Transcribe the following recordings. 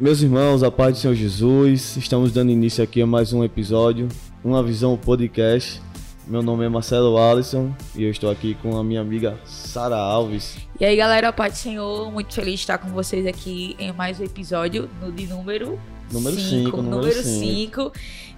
Meus irmãos, a paz do Senhor Jesus, estamos dando início aqui a mais um episódio, Uma Visão Podcast. Meu nome é Marcelo Alisson e eu estou aqui com a minha amiga Sara Alves. E aí, galera, paz do Senhor, muito feliz de estar com vocês aqui em mais um episódio no de número Número 5, número 5.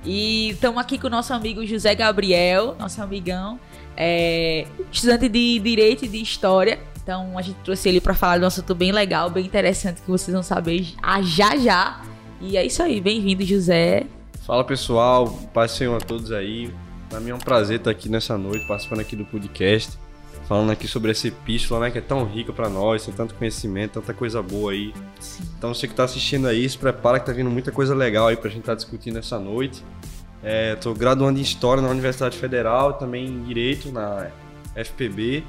E estamos aqui com o nosso amigo José Gabriel, nosso amigão, é, estudante de Direito e de História. Então a gente trouxe ele para falar de um assunto bem legal, bem interessante que vocês vão saber já já. E é isso aí, bem-vindo, José. Fala pessoal, paz Senhor a todos aí. Para mim é um prazer estar aqui nessa noite, participando aqui do podcast, falando aqui sobre essa epístola, né, que é tão rica para nós, tem tanto conhecimento, tanta coisa boa aí. Sim. Então você que está assistindo aí, se prepara que tá vindo muita coisa legal aí pra gente estar tá discutindo essa noite. É, tô graduando em História na Universidade Federal, também em Direito na FPB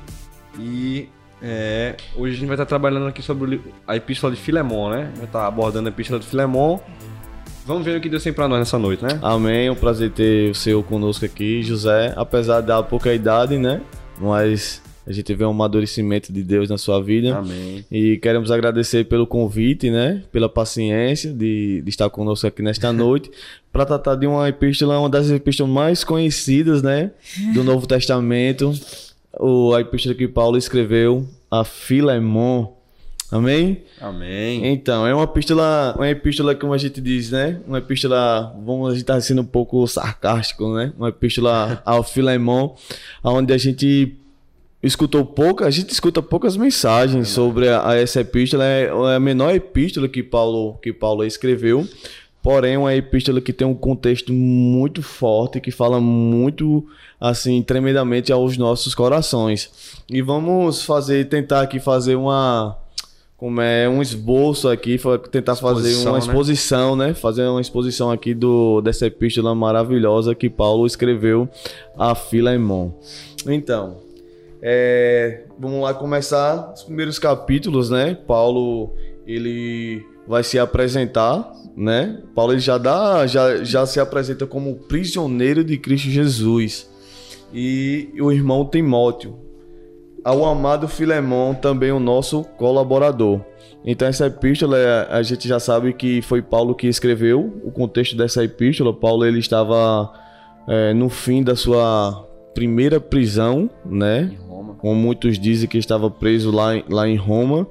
e é, hoje a gente vai estar trabalhando aqui sobre a epístola de Filemon, né? Vai estar abordando a epístola de Filemon. Vamos ver o que Deus tem para nós nessa noite, né? Amém. É um prazer ter o Senhor conosco aqui, José. Apesar da pouca idade, né? Mas a gente vê um amadurecimento de Deus na sua vida. Amém. E queremos agradecer pelo convite, né? Pela paciência de, de estar conosco aqui nesta noite para tratar de uma epístola, uma das epístolas mais conhecidas, né? Do Novo Testamento. O, a epístola que Paulo escreveu a Filemon. Amém? Amém. Então, é uma epístola, uma epístola, como a gente diz, né? Uma epístola, vamos, a gente tá sendo um pouco sarcástico, né? Uma epístola ao Filemon, onde a gente escutou pouca, a gente escuta poucas mensagens sobre a, a essa epístola, é, é a menor epístola que Paulo, que Paulo escreveu, porém uma epístola que tem um contexto muito forte, que fala muito assim tremendamente aos nossos corações. E vamos fazer tentar aqui fazer uma como é um esboço aqui, tentar exposição, fazer uma exposição, né? né? Fazer uma exposição aqui do dessa epístola maravilhosa que Paulo escreveu a Filemon. Então, é, vamos lá começar os primeiros capítulos, né? Paulo ele vai se apresentar, né? Paulo ele já dá, já, já se apresenta como prisioneiro de Cristo Jesus. E o irmão Timóteo, ao amado Filemão, também o nosso colaborador. Então essa epístola a gente já sabe que foi Paulo que escreveu o contexto dessa epístola. Paulo ele estava é, no fim da sua primeira prisão, né? Como muitos dizem que estava preso lá, lá em Roma.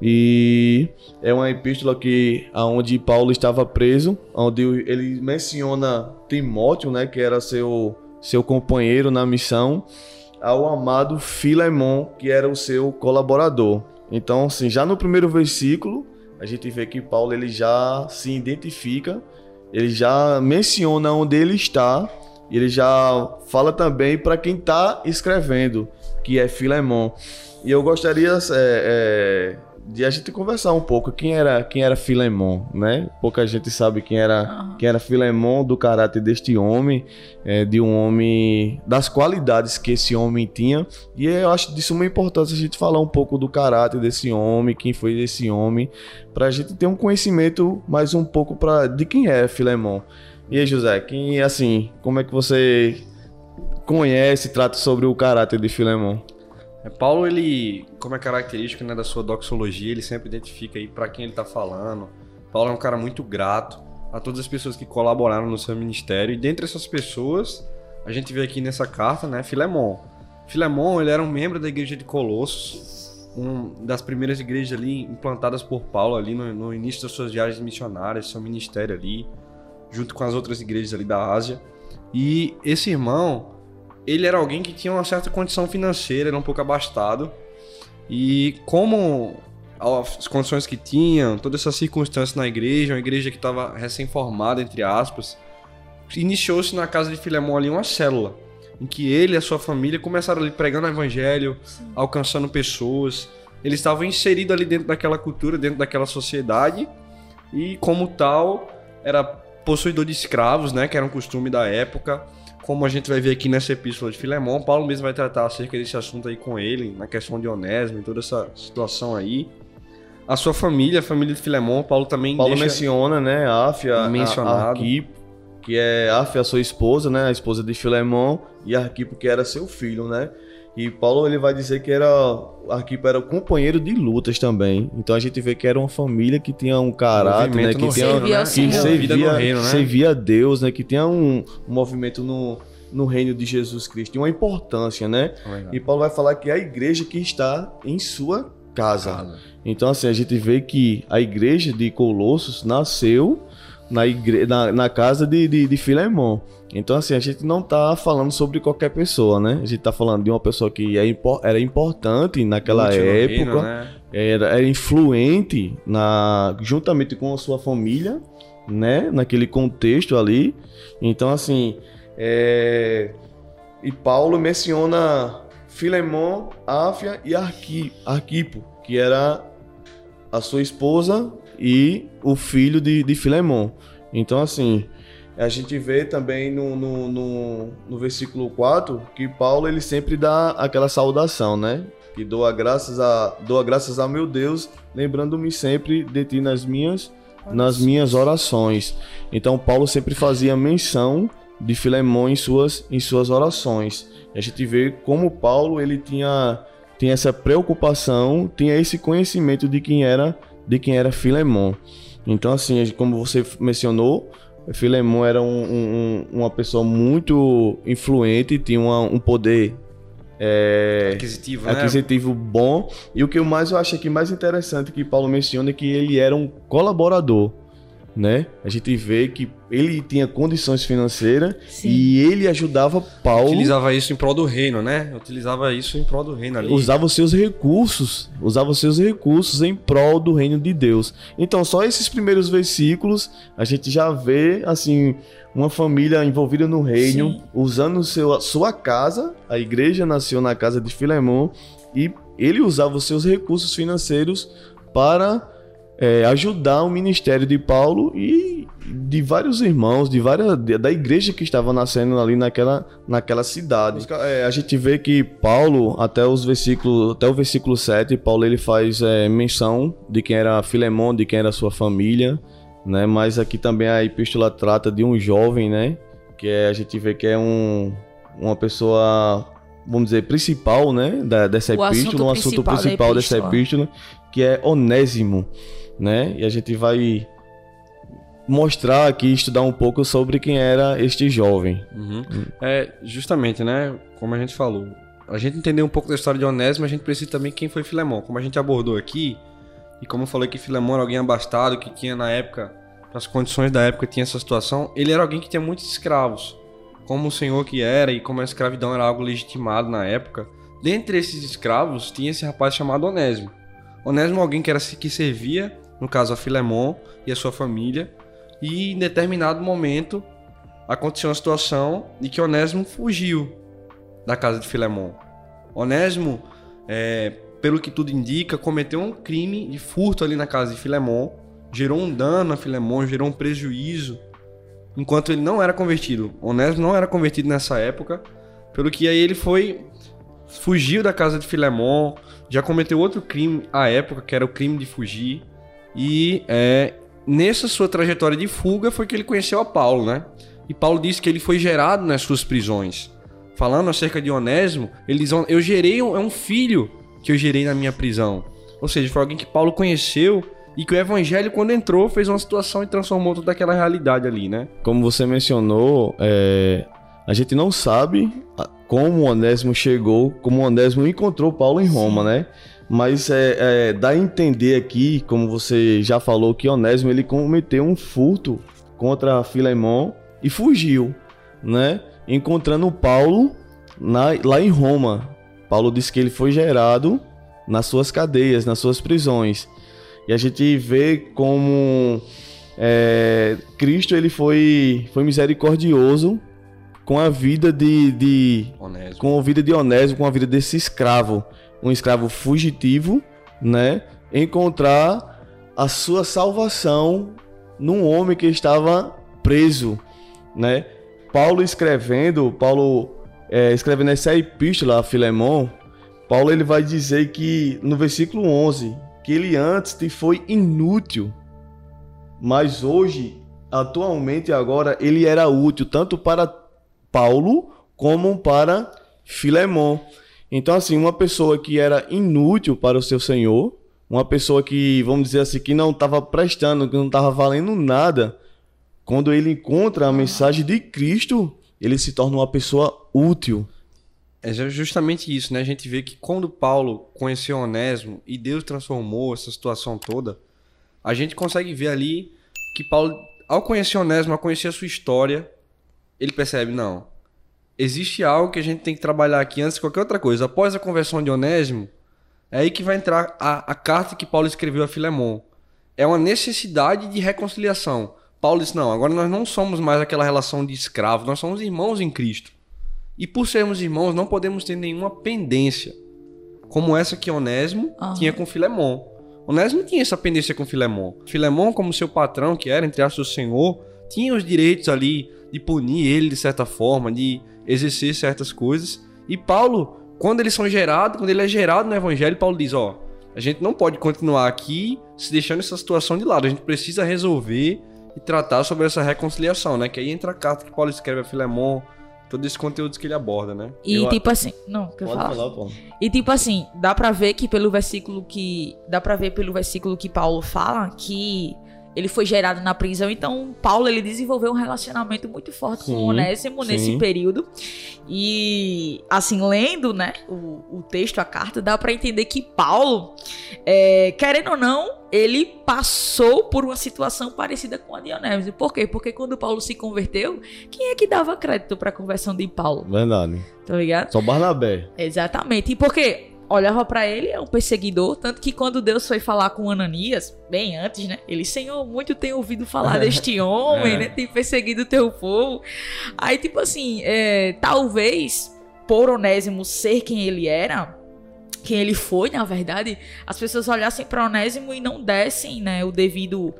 E é uma epístola que aonde Paulo estava preso, onde ele menciona Timóteo, né, que era seu seu companheiro na missão, ao amado Filemon, que era o seu colaborador. Então, assim, já no primeiro versículo, a gente vê que Paulo ele já se identifica, ele já menciona onde ele está, ele já fala também para quem está escrevendo, que é Filemon. E eu gostaria é, é, de a gente conversar um pouco quem era quem era Filemon, né? Pouca gente sabe quem era quem era Filemon do caráter deste homem, é, de um homem das qualidades que esse homem tinha. E eu acho de suma importância a gente falar um pouco do caráter desse homem, quem foi esse homem, para a gente ter um conhecimento mais um pouco para de quem é Filemon. E aí, José, quem assim, como é que você conhece, trata sobre o caráter de Filemon? É, Paulo, ele, como é característica né, da sua doxologia, ele sempre identifica aí para quem ele está falando. Paulo é um cara muito grato a todas as pessoas que colaboraram no seu ministério. E dentre essas pessoas, a gente vê aqui nessa carta, né, Filemon. Filemon, ele era um membro da igreja de Colossos, uma das primeiras igrejas ali implantadas por Paulo ali no, no início das suas viagens missionárias, seu ministério ali, junto com as outras igrejas ali da Ásia. E esse irmão, ele era alguém que tinha uma certa condição financeira, era um pouco abastado. E como as condições que tinham, todas essas circunstâncias na igreja, uma igreja que estava recém-formada, entre aspas, iniciou-se na casa de Filemão ali uma célula, em que ele e a sua família começaram ali pregando o evangelho, Sim. alcançando pessoas. Eles estavam inseridos ali dentro daquela cultura, dentro daquela sociedade, e como tal, era possuidor de escravos, né, que era um costume da época como a gente vai ver aqui nessa epístola de Filemão, Paulo mesmo vai tratar acerca desse assunto aí com ele, na questão de Onésimo e toda essa situação aí. A sua família, a família de Filemão, Paulo também Paulo menciona, né, Áfia, mencionado. Arquipo, que é Áfia, a sua esposa, né, a esposa de Filemão, e Arquipo, que era seu filho, né? E Paulo ele vai dizer que era Arquipo era companheiro de lutas também. Então a gente vê que era uma família que tinha um caráter, né, que tinha reino, né? que Servia reino, né? servia a Deus, né, que tinha um, um movimento no, no reino de Jesus Cristo, tinha uma importância, né? E Paulo vai falar que é a igreja que está em sua casa. Então, assim, a gente vê que a igreja de Colossos nasceu na, igre... na, na casa de, de, de Filemão. Então, assim, a gente não tá falando sobre qualquer pessoa, né? A gente tá falando de uma pessoa que é era importante naquela época, né? era, era influente na, juntamente com a sua família, né? Naquele contexto ali. Então, assim, é... e Paulo menciona Filemão, Áfia e Arqui, Arquipo, que era a sua esposa e o filho de, de Filemão. Então, assim, a gente vê também no, no, no, no versículo 4 que Paulo ele sempre dá aquela saudação, né? Que doa graças a, doa graças a meu Deus, lembrando-me sempre de ti nas minhas, nas minhas orações. Então, Paulo sempre fazia menção de Filemão em suas, em suas orações. A gente vê como Paulo ele tinha, tinha essa preocupação, tinha esse conhecimento de quem era de quem era Filemão. Então, assim, como você mencionou, Filemão era um- um- uma pessoa muito influente, tinha uma- um poder é, Aquisitivo, né? aquisitivo bom. E o que eu mais eu acho aqui mais interessante que Paulo menciona é que ele era um colaborador, né? A gente vê que ele tinha condições financeiras Sim. e ele ajudava Paulo Utilizava isso em prol do reino, né? Utilizava isso em prol do reino ali. usava os seus recursos, usava os seus recursos em prol do reino de Deus. Então, só esses primeiros versículos a gente já vê assim uma família envolvida no reino, Sim. usando seu, a sua casa. A igreja nasceu na casa de Filemão e ele usava os seus recursos financeiros para é, ajudar o ministério de Paulo e de vários irmãos, de várias da igreja que estava nascendo ali naquela, naquela cidade. É, a gente vê que Paulo, até os versículos, até o versículo 7, Paulo ele faz é, menção de quem era Filemão, de quem era sua família, né? Mas aqui também a epístola trata de um jovem, né? Que é, a gente vê que é um, uma pessoa, vamos dizer, principal, né? Da, dessa O epístola, um assunto principal dessa epístola. epístola, que é Onésimo, né? E a gente vai mostrar aqui, estudar um pouco sobre quem era este jovem. Uhum. É, justamente, né? Como a gente falou. A gente entender um pouco da história de Onésimo, a gente precisa também quem foi Filemão. Como a gente abordou aqui, e como eu falei que Filemão era alguém abastado, que tinha na época, as condições da época, tinha essa situação, ele era alguém que tinha muitos escravos. Como o senhor que era, e como a escravidão era algo legitimado na época, dentre esses escravos tinha esse rapaz chamado Onésimo. Onésimo é alguém que, era, que servia, no caso a Filemon e a sua família, e em determinado momento aconteceu uma situação de que Onésimo fugiu da casa de Filemon. Onésimo, é, pelo que tudo indica, cometeu um crime de furto ali na casa de Filemon, gerou um dano a Filemon, gerou um prejuízo, enquanto ele não era convertido. Onésimo não era convertido nessa época, pelo que aí ele foi fugiu da casa de Filemon, já cometeu outro crime à época, que era o crime de fugir, e é, nessa sua trajetória de fuga foi que ele conheceu a Paulo, né? E Paulo disse que ele foi gerado nas suas prisões. Falando acerca de Onésimo, ele diz: Eu gerei um, é um filho que eu gerei na minha prisão. Ou seja, foi alguém que Paulo conheceu e que o evangelho, quando entrou, fez uma situação e transformou toda aquela realidade ali, né? Como você mencionou, é, a gente não sabe como o Onésimo chegou, como o Onésimo encontrou Paulo em Roma, né? Mas é, é, dá a entender aqui, como você já falou, que Onésimo ele cometeu um furto contra Filemão e fugiu, né? Encontrando Paulo na- lá em Roma. Paulo disse que ele foi gerado nas suas cadeias, nas suas prisões. E a gente vê como é, Cristo ele foi, foi misericordioso com a vida de, de Onésimo. com a vida de Onésimo, com a vida desse escravo, um escravo fugitivo, né? Encontrar a sua salvação num homem que estava preso, né? Paulo escrevendo, Paulo é, escrevendo essa epístola a Filemão, Paulo ele vai dizer que no versículo 11 que ele antes te foi inútil, mas hoje, atualmente agora, ele era útil tanto para Paulo como para Filemão. Então, assim, uma pessoa que era inútil para o seu senhor, uma pessoa que, vamos dizer assim, que não estava prestando, que não estava valendo nada, quando ele encontra a mensagem de Cristo, ele se torna uma pessoa útil. É justamente isso, né? A gente vê que quando Paulo conheceu Onésimo e Deus transformou essa situação toda, a gente consegue ver ali que Paulo, ao conhecer Onésimo, ao conhecer a sua história, ele percebe, não, existe algo que a gente tem que trabalhar aqui antes de qualquer outra coisa. Após a conversão de Onésimo, é aí que vai entrar a, a carta que Paulo escreveu a Filemon. É uma necessidade de reconciliação. Paulo disse: não, agora nós não somos mais aquela relação de escravo, nós somos irmãos em Cristo. E por sermos irmãos, não podemos ter nenhuma pendência, como essa que Onésimo uhum. tinha com Filemon. Onésimo tinha essa pendência com Filemon. Filemon, como seu patrão, que era, entre aspas, o senhor, tinha os direitos ali de punir ele de certa forma, de exercer certas coisas. E Paulo, quando eles são gerados, quando ele é gerado no evangelho, Paulo diz, ó, a gente não pode continuar aqui se deixando essa situação de lado, a gente precisa resolver e tratar sobre essa reconciliação, né? Que aí entra a carta que Paulo escreve a Filemon, todo esse conteúdo que ele aborda, né? E eu... tipo assim, não, quer falar? falar Paulo. E tipo assim, dá para ver que pelo versículo que dá para ver pelo versículo que Paulo fala que ele foi gerado na prisão, então Paulo ele desenvolveu um relacionamento muito forte sim, com Onésimo sim. nesse período. E assim, lendo, né, o, o texto, a carta, dá para entender que Paulo, é, querendo ou não, ele passou por uma situação parecida com a de Onésimo. Por quê? Porque quando Paulo se converteu, quem é que dava crédito para a conversão de Paulo? Verdade. Tá ligado? Só Barnabé. Exatamente. E por quê? Olhava para ele, é um perseguidor, tanto que quando Deus foi falar com Ananias, bem antes, né? Ele, Senhor, muito tem ouvido falar deste homem, é. né? Tem perseguido o teu povo. Aí, tipo assim, é, talvez por Onésimo ser quem ele era, quem ele foi, na verdade, as pessoas olhassem para Onésimo e não dessem, né, o devido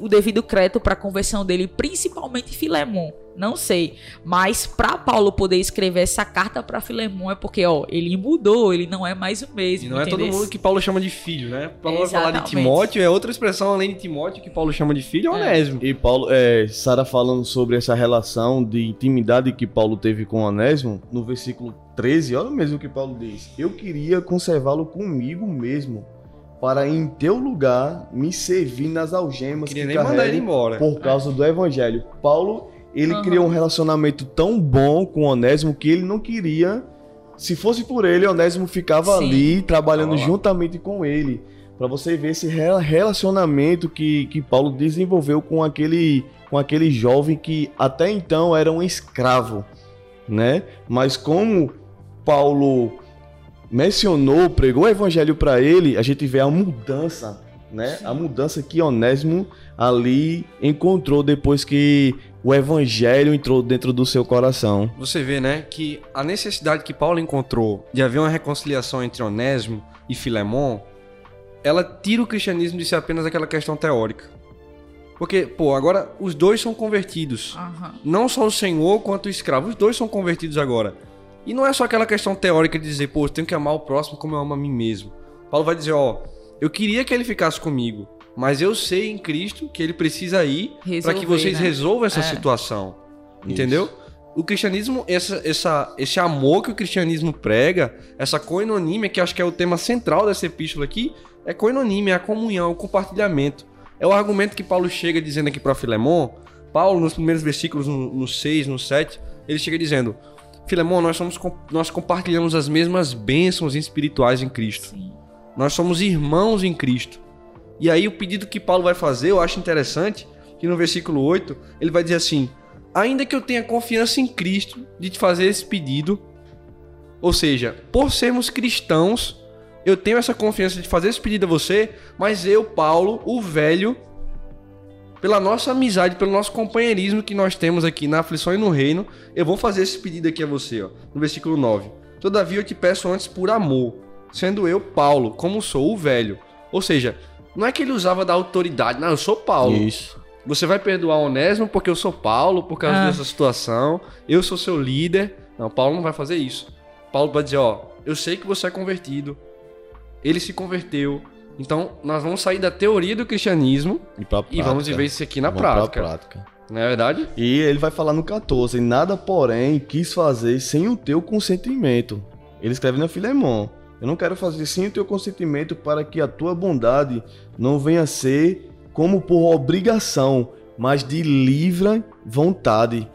o devido crédito para a conversão dele, principalmente Filemon. Não sei, mas para Paulo poder escrever essa carta para Filemon é porque, ó, ele mudou, ele não é mais o mesmo. E não entendeu? é todo mundo que Paulo chama de filho, né? Paulo vai falar de Timóteo, é outra expressão além de Timóteo que Paulo chama de filho, é Onésimo. E Paulo, é, Sara falando sobre essa relação de intimidade que Paulo teve com Onésimo, no versículo 13, olha mesmo o que Paulo diz: Eu queria conservá-lo comigo mesmo para em teu lugar me servir nas algemas Queria que nem mandar ele embora. por causa do evangelho. Paulo, ele uhum. criou um relacionamento tão bom com Onésimo que ele não queria, se fosse por ele, Onésimo ficava Sim. ali trabalhando juntamente com ele. Para você ver esse relacionamento que, que Paulo desenvolveu com aquele, com aquele jovem que até então era um escravo, né? Mas como Paulo mencionou, pregou o evangelho para ele, a gente vê a mudança, né? Sim. A mudança que Onésimo ali encontrou depois que o evangelho entrou dentro do seu coração. Você vê, né, que a necessidade que Paulo encontrou de haver uma reconciliação entre Onésimo e Filemon, ela tira o cristianismo de ser apenas aquela questão teórica. Porque, pô, agora os dois são convertidos. Uhum. Não só o senhor quanto o escravo. Os dois são convertidos agora. E não é só aquela questão teórica de dizer, pô, eu tenho que amar o próximo como eu amo a mim mesmo. Paulo vai dizer, ó, eu queria que ele ficasse comigo, mas eu sei em Cristo que ele precisa ir para que vocês né? resolvam essa é. situação. Isso. Entendeu? O cristianismo, essa, essa, esse amor que o cristianismo prega, essa coinonímia, que acho que é o tema central dessa epístola aqui, é coinonímia, é a comunhão, o compartilhamento. É o argumento que Paulo chega dizendo aqui para Filemon. Paulo, nos primeiros versículos, no 6, no 7, ele chega dizendo: Filemão, nós, somos, nós compartilhamos as mesmas bênçãos espirituais em Cristo. Sim. Nós somos irmãos em Cristo. E aí o pedido que Paulo vai fazer, eu acho interessante, que no versículo 8, ele vai dizer assim: ainda que eu tenha confiança em Cristo de te fazer esse pedido, ou seja, por sermos cristãos, eu tenho essa confiança de fazer esse pedido a você, mas eu, Paulo, o velho, pela nossa amizade, pelo nosso companheirismo que nós temos aqui na aflição e no reino, eu vou fazer esse pedido aqui a você, ó, no versículo 9. Todavia eu te peço antes por amor, sendo eu Paulo, como sou o velho. Ou seja, não é que ele usava da autoridade, não, eu sou Paulo. Isso. Você vai perdoar Onésimo porque eu sou Paulo, por causa ah. dessa situação, eu sou seu líder. Não, Paulo não vai fazer isso. Paulo vai dizer, ó, eu sei que você é convertido. Ele se converteu, então, nós vamos sair da teoria do cristianismo e, e vamos viver isso aqui na prática. prática. Não é verdade? E ele vai falar no 14: Nada, porém, quis fazer sem o teu consentimento. Ele escreve na Filemon. Eu não quero fazer sem o teu consentimento para que a tua bondade não venha a ser como por obrigação, mas de livre vontade.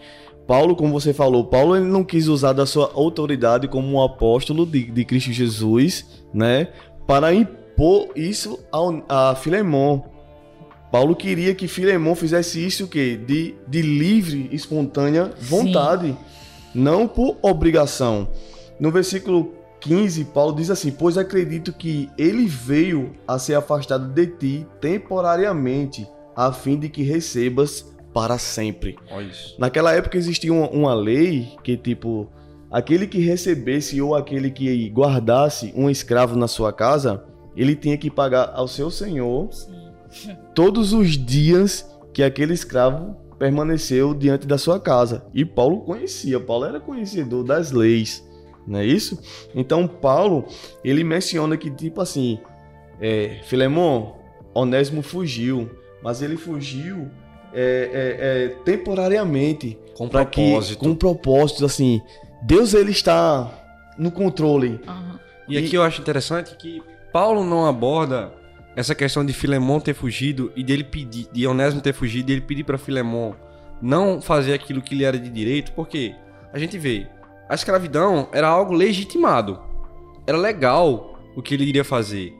Paulo, como você falou, Paulo ele não quis usar da sua autoridade como um apóstolo de, de Cristo Jesus, né? Para impor isso a, a Filemon. Paulo queria que Filemon fizesse isso o quê? De, de livre, espontânea vontade, Sim. não por obrigação. No versículo 15, Paulo diz assim: Pois acredito que ele veio a ser afastado de ti temporariamente, a fim de que recebas para sempre. Naquela época existia uma, uma, lei que, tipo, aquele que recebesse ou aquele que guardasse um escravo na sua casa, ele tinha que pagar ao seu senhor Sim. todos os dias que aquele escravo permaneceu diante da sua casa. E Paulo conhecia, Paulo era conhecedor das leis, não é isso? Então Paulo, ele menciona que, tipo assim, é, Filemon, Onésimo fugiu, mas ele fugiu é, é, é, temporariamente. Com propósito. Que, com propósitos, assim. Deus, ele está no controle. Uhum. E, e aqui eu acho interessante que Paulo não aborda essa questão de Filemon ter fugido e dele pedir, de Onésimo ter fugido e ele pedir para Filemon não fazer aquilo que lhe era de direito, porque a gente vê, a escravidão era algo legitimado. Era legal o que ele iria fazer.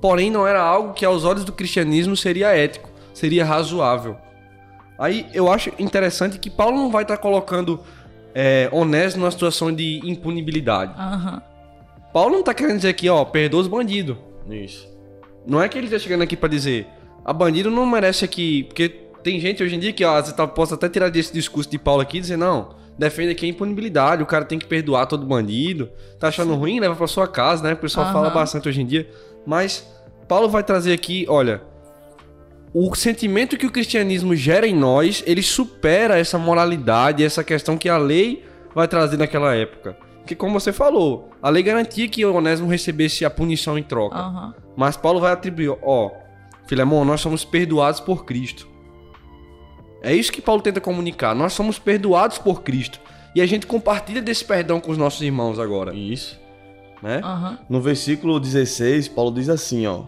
Porém, não era algo que aos olhos do cristianismo seria ético, seria razoável. Aí eu acho interessante que Paulo não vai estar tá colocando é, Onésimo numa situação de impunibilidade. Uhum. Paulo não está querendo dizer aqui, ó, perdoa os bandidos. Isso. Não é que ele está chegando aqui para dizer, a bandido não merece aqui, porque tem gente hoje em dia que, ó, você tá, possa até tirar desse discurso de Paulo aqui e dizer, não, defende aqui a impunibilidade, o cara tem que perdoar todo bandido. Tá achando Sim. ruim? Leva para sua casa, né? O pessoal uhum. fala bastante hoje em dia. Mas Paulo vai trazer aqui, olha, o sentimento que o cristianismo gera em nós, ele supera essa moralidade, essa questão que a lei vai trazer naquela época. Porque, como você falou, a lei garantia que o Onésimo recebesse a punição em troca. Uhum. Mas Paulo vai atribuir, ó, Filemão, nós somos perdoados por Cristo. É isso que Paulo tenta comunicar. Nós somos perdoados por Cristo. E a gente compartilha desse perdão com os nossos irmãos agora. Isso. Né? Uhum. No versículo 16, Paulo diz assim, ó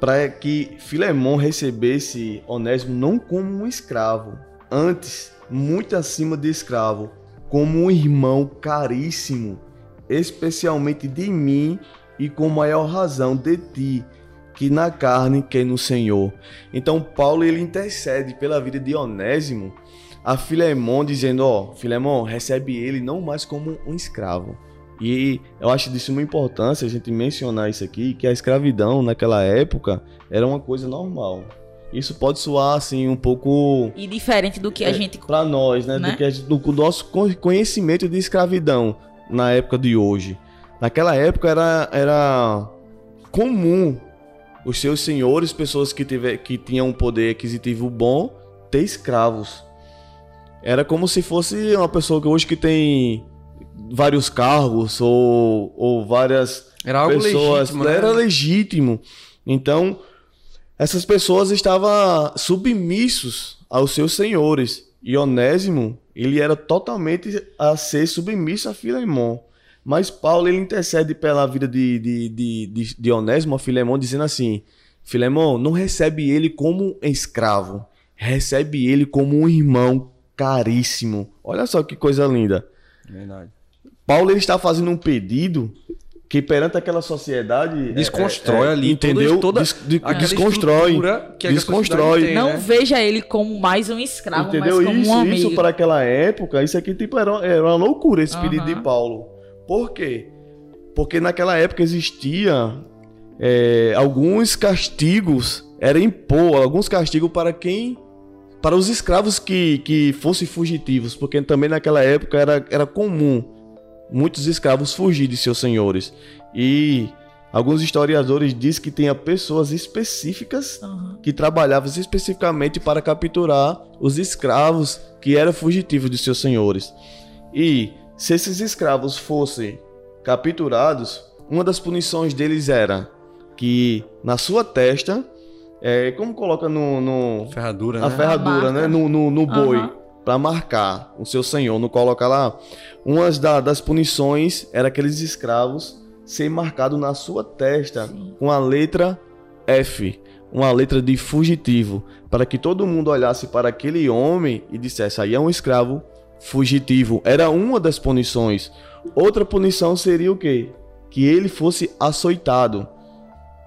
para que Filemão recebesse Onésimo não como um escravo, antes, muito acima de escravo, como um irmão caríssimo, especialmente de mim e com maior razão de ti, que na carne que no Senhor. Então Paulo ele intercede pela vida de Onésimo a Filemão dizendo, ó, oh, Filemão, recebe ele não mais como um escravo, e eu acho de suma importância a gente mencionar isso aqui, que a escravidão naquela época era uma coisa normal. Isso pode soar assim um pouco e diferente do que a é, gente para nós, né, né? Do que gente, do nosso conhecimento de escravidão na época de hoje. Naquela época era era comum os seus senhores, pessoas que tiver, que tinham um poder aquisitivo bom, ter escravos. Era como se fosse uma pessoa que hoje que tem vários cargos ou, ou várias era algo pessoas. Legítimo, né? Era legítimo. Então, essas pessoas estavam submissos aos seus senhores. E Onésimo, ele era totalmente a ser submisso a Filemon. Mas Paulo, ele intercede pela vida de, de, de, de, de Onésimo a Filemon, dizendo assim, Filemon, não recebe ele como escravo, recebe ele como um irmão caríssimo. Olha só que coisa linda. Verdade. Paulo ele está fazendo um pedido que perante aquela sociedade desconstrói é, é, ali entendeu toda, Des, de, desconstrói que desconstrói tem, não né? veja ele como mais um escravo entendeu mas como isso um amigo. isso para aquela época isso aqui tipo era, era uma loucura esse uhum. pedido de Paulo por quê porque naquela época existia é, alguns castigos era impor alguns castigos para quem para os escravos que, que fossem fugitivos porque também naquela época era, era comum muitos escravos fugir de seus senhores. E alguns historiadores dizem que tinha pessoas específicas uhum. que trabalhavam especificamente para capturar os escravos que eram fugitivos de seus senhores. E se esses escravos fossem capturados, uma das punições deles era que na sua testa, é, como coloca no, no ferradura, a né? ferradura, né, no, no, no boi. Uhum para marcar o seu senhor, no colocar lá, uma da, das punições era aqueles escravos ser marcado na sua testa Sim. com a letra F, uma letra de fugitivo, para que todo mundo olhasse para aquele homem e dissesse: aí é um escravo fugitivo. Era uma das punições. Outra punição seria o quê? Que ele fosse açoitado.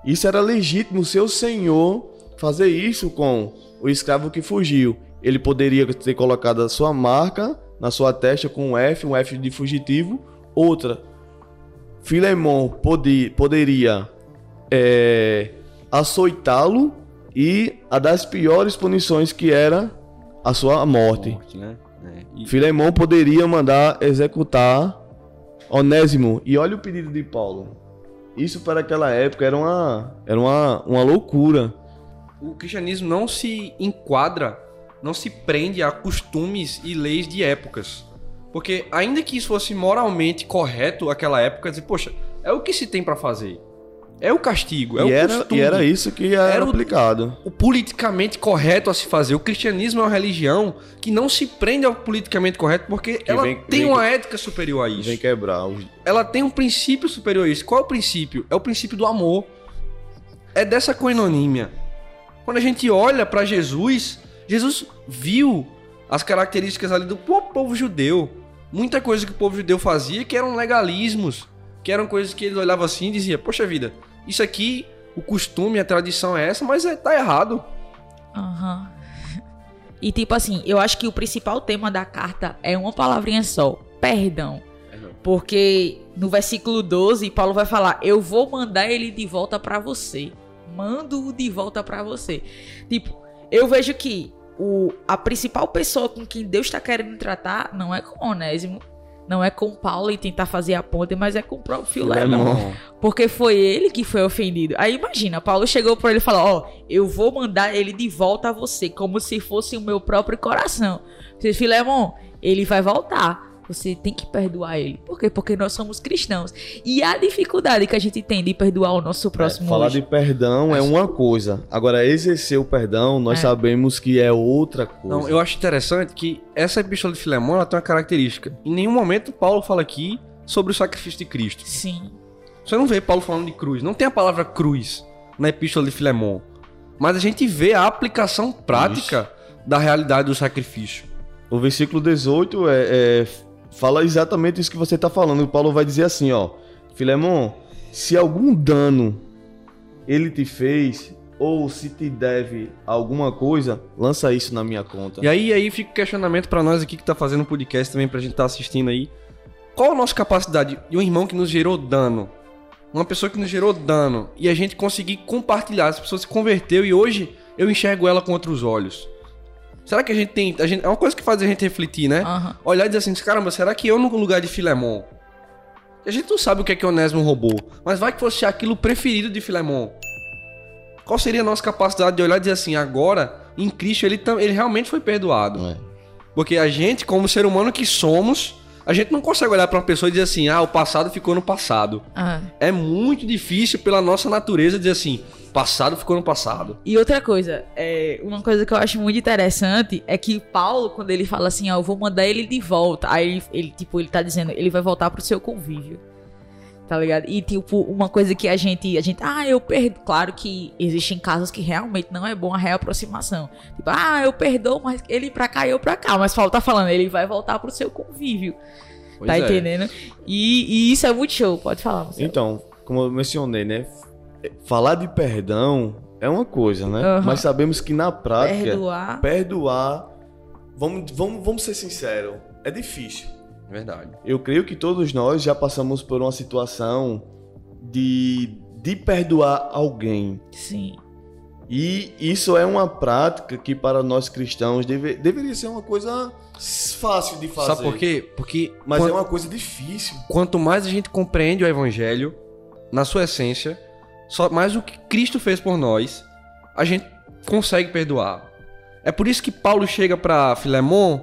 Isso era legítimo, seu senhor fazer isso com o escravo que fugiu. Ele poderia ter colocado a sua marca na sua testa com um F, um F de fugitivo. Outra, Filemon pode, poderia é, açoitá-lo e a das piores punições que era a sua morte. Morte, né? É, e- Filemon poderia mandar executar Onésimo. E olha o pedido de Paulo. Isso para aquela época era uma, era uma, uma loucura. o cristianismo não se enquadra, não se prende a costumes e leis de épocas. Porque ainda que isso fosse moralmente correto aquela época, dizer, poxa, é o que se tem pra fazer. É o castigo, é e, o era, costume. e era isso que era, Era o- aplicado. o politicamente correto a se fazer. O cristianismo é uma religião que não se prende ao politicamente correto porque ela vem- tem vem- uma ética superior a isso. Vem quebrar. os- Ela tem um princípio superior a isso. Qual é o princípio? É o princípio do amor. É dessa coenonímia. Quando a gente olha para Jesus, Jesus viu as características ali do po- povo judeu. Muita coisa que o povo judeu fazia que eram legalismos, que eram coisas que ele olhava assim e dizia: Poxa vida, isso aqui, o costume, a tradição é essa, mas é, tá errado. Aham. E tipo assim, eu acho que o principal tema da carta é uma palavrinha só: perdão. Porque no versículo 12, Paulo vai falar: Eu vou mandar ele de volta pra você. Mando-o de volta pra você. Tipo, eu vejo que o, a principal pessoa com quem Deus está querendo tratar não é com Onésimo, não é com Paulo e tentar fazer a ponte, mas é com o próprio. Filemão. Porque foi ele que foi ofendido. Aí imagina, Paulo chegou pra ele e falou: Ó, eu vou mandar ele de volta a você, como se fosse o meu próprio coração. Filemon, ele vai voltar. Você tem que perdoar ele. Por quê? Porque nós somos cristãos. E a dificuldade que a gente tem de perdoar o nosso próximo É, falar hoje. de perdão é uma coisa. Agora, exercer o perdão, nós É. sabemos que é outra coisa. Não, eu acho interessante que essa epístola de Filemão ela tem uma característica. Em nenhum momento Paulo fala aqui sobre o sacrifício de Cristo. Sim. Você não vê Paulo falando de cruz. Não tem a palavra cruz na epístola de Filemão. Mas a gente vê a aplicação prática da realidade do sacrifício. O versículo 18 é, é- fala exatamente isso que você está falando. O Paulo vai dizer assim, ó. Filemon, se algum dano ele te fez, ou se te deve alguma coisa, lança isso na minha conta. E aí, aí fica o questionamento pra nós aqui que tá fazendo um podcast também, pra gente tá assistindo aí. Qual a nossa capacidade de um irmão que nos gerou dano? Uma pessoa que nos gerou dano e a gente conseguir compartilhar, essa pessoa se converteu e hoje eu enxergo ela com outros olhos. Será que a gente tem. A gente, é uma coisa que faz a gente refletir, né? Aham. Olhar e dizer assim, caramba, será que eu no lugar de Filemon? A gente não sabe o que é que Onésimo roubou, mas vai que fosse aquilo preferido de Filemon. Qual seria a nossa capacidade de olhar e dizer assim, agora, em Cristo, ele, tam- ele realmente foi perdoado? É. Porque a gente, como ser humano que somos, a gente não consegue olhar pra uma pessoa e dizer assim, ah, o passado ficou no passado. Ah. É muito difícil pela nossa natureza dizer assim, passado ficou no passado. E outra coisa, é, uma coisa que eu acho muito interessante é que Paulo, quando ele fala assim, ó, eu vou mandar ele de volta, aí ele, ele, tipo, ele tá dizendo, ele vai voltar pro seu convívio. Tá ligado? E tipo, uma coisa que a gente, a gente, ah, eu perdoo, claro que existem casos que realmente não é bom a reaproximação. Tipo, ah, eu perdoo, mas ele pra cá e eu pra cá, mas Paulo tá falando, ele vai voltar pro seu convívio. Pois tá é. entendendo? E, e isso é muito show, pode falar, Marcelo. Então, como eu mencionei, né? Falar de perdão é uma coisa, né? Aham. Mas sabemos que na prática, Perdoar. perdoar, vamos, vamos, vamos ser sinceros, é difícil. Verdade. Eu creio que todos nós já passamos por uma situação de, de perdoar alguém. Sim. E isso é uma prática que para nós cristãos deve, deveria ser uma coisa fácil de fazer. Sabe por quê? Porque Mas quan- é uma coisa difícil. quanto mais a gente compreende o evangelho, na sua essência, só mais o que Cristo fez por nós, a gente consegue perdoar. É por isso que Paulo chega pra Filemon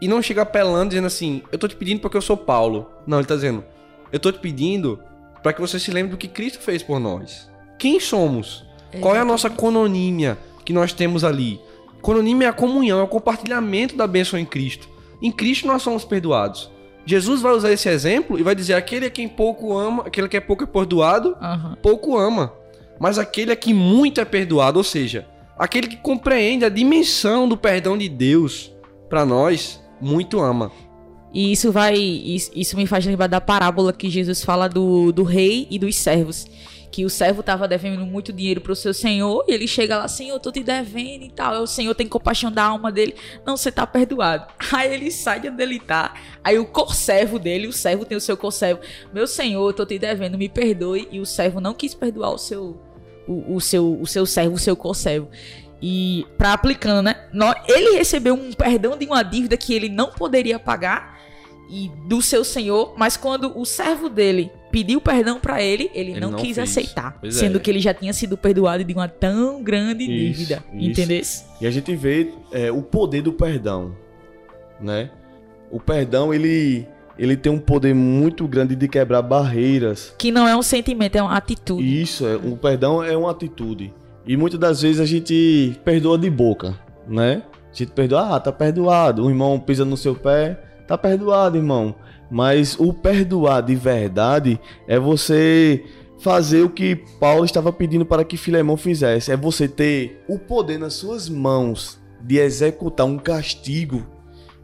e não chega apelando dizendo assim: "Eu tô te pedindo porque eu sou Paulo". Não, ele tá dizendo: "Eu tô te pedindo para que você se lembre do que Cristo fez por nós". Quem somos? Qual é a nossa cononímia que nós temos ali? Cononime é a comunhão, é o compartilhamento da bênção em Cristo. Em Cristo nós somos perdoados. Jesus vai usar esse exemplo e vai dizer: aquele a quem pouco ama, aquele que é pouco é perdoado, Aham. pouco ama. Mas aquele a quem muito é perdoado, ou seja, aquele que compreende a dimensão do perdão de Deus para nós, muito ama. E isso vai. Isso, isso me faz lembrar da parábola que Jesus fala do, do rei e dos servos. Que o servo tava devendo muito dinheiro pro seu senhor, e ele chega lá, Senhor, eu tô te devendo e tal. Aí o senhor tem compaixão da alma dele. Não, você tá perdoado. Aí ele sai de onde ele tá. Aí o corservo dele, o servo tem o seu corservo. Meu senhor, eu tô te devendo, me perdoe. E o servo não quis perdoar o seu. O, o seu, o seu servo, o seu corservo. E pra aplicando, né? Ele recebeu um perdão de uma dívida que ele não poderia pagar e do seu senhor, mas quando o servo dele pediu perdão pra ele, ele, Ele não, não quis fez. aceitar, Pois sendo é. que ele já tinha sido perdoado de uma tão grande Isso, dívida, entendeu? E a gente vê é, o poder do perdão, né? O perdão, ele, ele tem um poder muito grande de quebrar barreiras. Que não é um sentimento, é uma atitude. Isso, é, o perdão é uma atitude. E muitas das vezes a gente perdoa de boca, né? A gente perdoa, ah, tá perdoado. O irmão pisa no seu pé, tá perdoado, irmão. Mas o perdoar de verdade é você fazer o que Paulo estava pedindo para que Filemão fizesse. É você ter o poder nas suas mãos de executar um castigo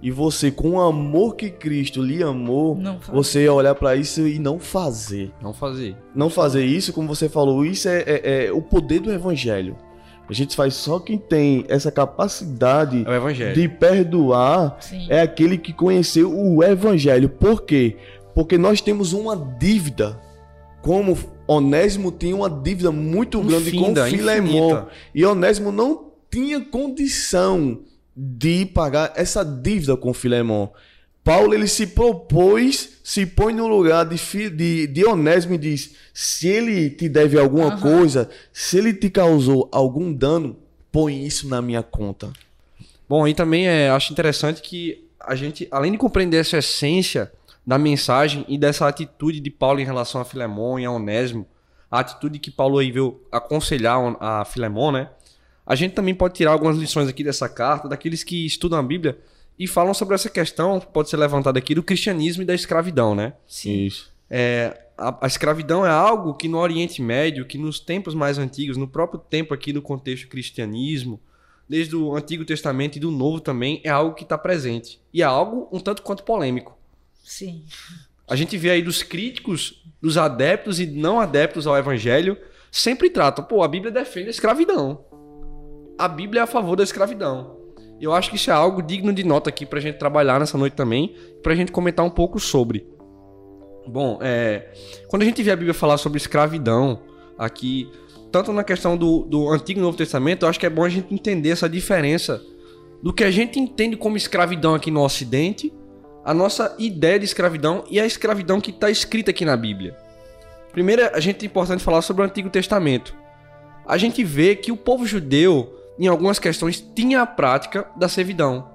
e você, com o amor que Cristo lhe amou, você olhar para isso e não fazer Não fazer. não fazer isso, como você falou, isso é, é- é o poder do evangelho. A gente faz só quem tem essa capacidade É de perdoar Sim. é aquele que conheceu o evangelho. Por quê? Porque nós temos uma dívida. Como Onésimo tinha uma dívida muito grande Infinda, com Filemon. infinita. E Onésimo não tinha condição de pagar essa dívida com Filemon. Paulo ele se propôs, se põe no lugar de, Fi- de, de Onésimo e diz: se ele te deve alguma Aham. coisa, se ele te causou algum dano, põe isso na minha conta. Bom, e também é, acho interessante que a gente, além de compreender essa essência da mensagem e dessa atitude de Paulo em relação a Filemon e a Onésimo, a atitude que Paulo aí veio aconselhar a Filemon, né? A gente também pode tirar algumas lições aqui dessa carta, daqueles que estudam a Bíblia e falam sobre essa questão, que pode ser levantada aqui, do cristianismo e da escravidão, né? Isso. É, a, a escravidão é algo que no Oriente Médio, que nos tempos mais antigos, no próprio tempo aqui do contexto cristianismo, desde o Antigo Testamento e do Novo também, é algo que está presente. E é algo um tanto quanto polêmico. Sim. A gente vê aí dos críticos, dos adeptos e não adeptos ao Evangelho, sempre tratam, pô, a Bíblia defende a escravidão. A Bíblia é a favor da escravidão. Eu acho que isso é algo digno de nota aqui pra gente trabalhar nessa noite também, pra gente comentar um pouco sobre. Bom, é, quando a gente vê a Bíblia falar sobre escravidão aqui, tanto na questão do, do Antigo e Novo Testamento, eu acho que é bom a gente entender essa diferença do que a gente entende como escravidão aqui no Ocidente, a nossa ideia de escravidão e a escravidão que está escrita aqui na Bíblia. Primeiro, a gente é importante falar sobre o Antigo Testamento. A gente vê que o povo judeu, em algumas questões, tinha a prática da servidão.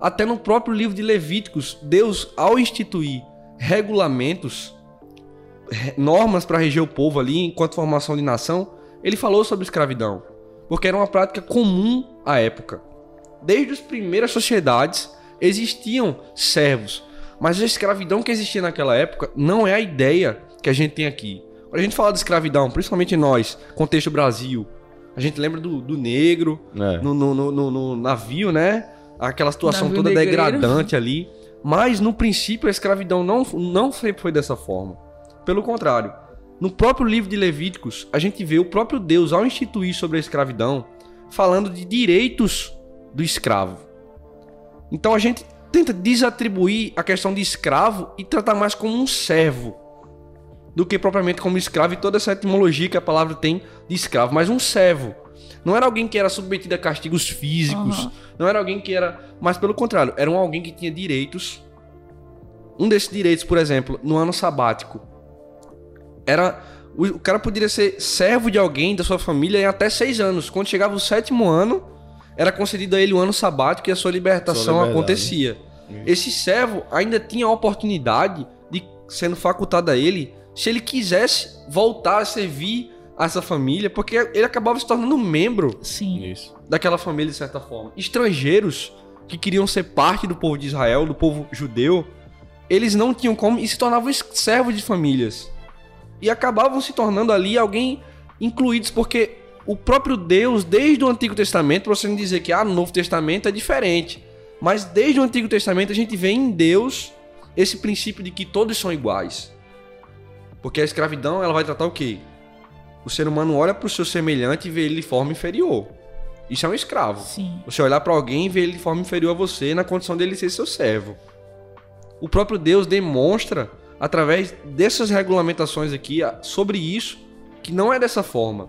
Até no próprio livro de Levíticos, Deus, ao instituir regulamentos, re- normas para reger o povo ali, enquanto formação de nação, ele falou sobre escravidão. Porque era uma prática comum à época. Desde as primeiras sociedades existiam servos, mas a escravidão que existia naquela época não é a ideia que a gente tem aqui. Quando a gente fala de escravidão, principalmente nós, contexto Brasil, a gente lembra do, do negro É. no, no, no, no- navio, né? Aquela situação Navio toda negreiro. degradante ali. Mas no princípio a escravidão não, não sempre foi dessa forma. Pelo contrário, no próprio livro de Levíticos, a gente vê o próprio Deus, ao instituir sobre a escravidão, falando de direitos do escravo. Então a gente tenta desatribuir a questão de escravo e tratar mais como um servo do que propriamente como escravo e toda essa etimologia que a palavra tem de escravo, mas um servo. Não era alguém que era submetido a castigos físicos, Aham. não era alguém que era. Mas pelo contrário, era um alguém que tinha direitos. Um desses direitos, por exemplo, no ano sabático, era. O cara poderia ser servo de alguém da sua família em até seis anos. Quando chegava o sétimo ano, era concedido a ele o ano sabático e a sua libertação Sua acontecia. Esse servo ainda tinha a oportunidade de, sendo facultada a ele, se ele quisesse voltar a servir a essa família, porque ele acabava se tornando membro Sim. Isso. daquela família de certa forma. Estrangeiros que queriam ser parte do povo de Israel, do povo judeu, eles não tinham como e se tornavam servos de famílias. E acabavam se tornando ali alguém incluídos, porque o próprio Deus, desde o Antigo Testamento, pra você não dizer que ah, no Novo Testamento é diferente, mas desde o Antigo Testamento a gente vê em Deus esse princípio de que todos são iguais. Porque a escravidão, ela vai tratar o quê? O ser humano olha para o seu semelhante e vê ele de forma inferior. Isso é um escravo. Sim. Você olhar para alguém e ver ele de forma inferior a você na condição dele ser seu servo. O próprio Deus demonstra, através dessas regulamentações aqui, sobre isso, que não é dessa forma.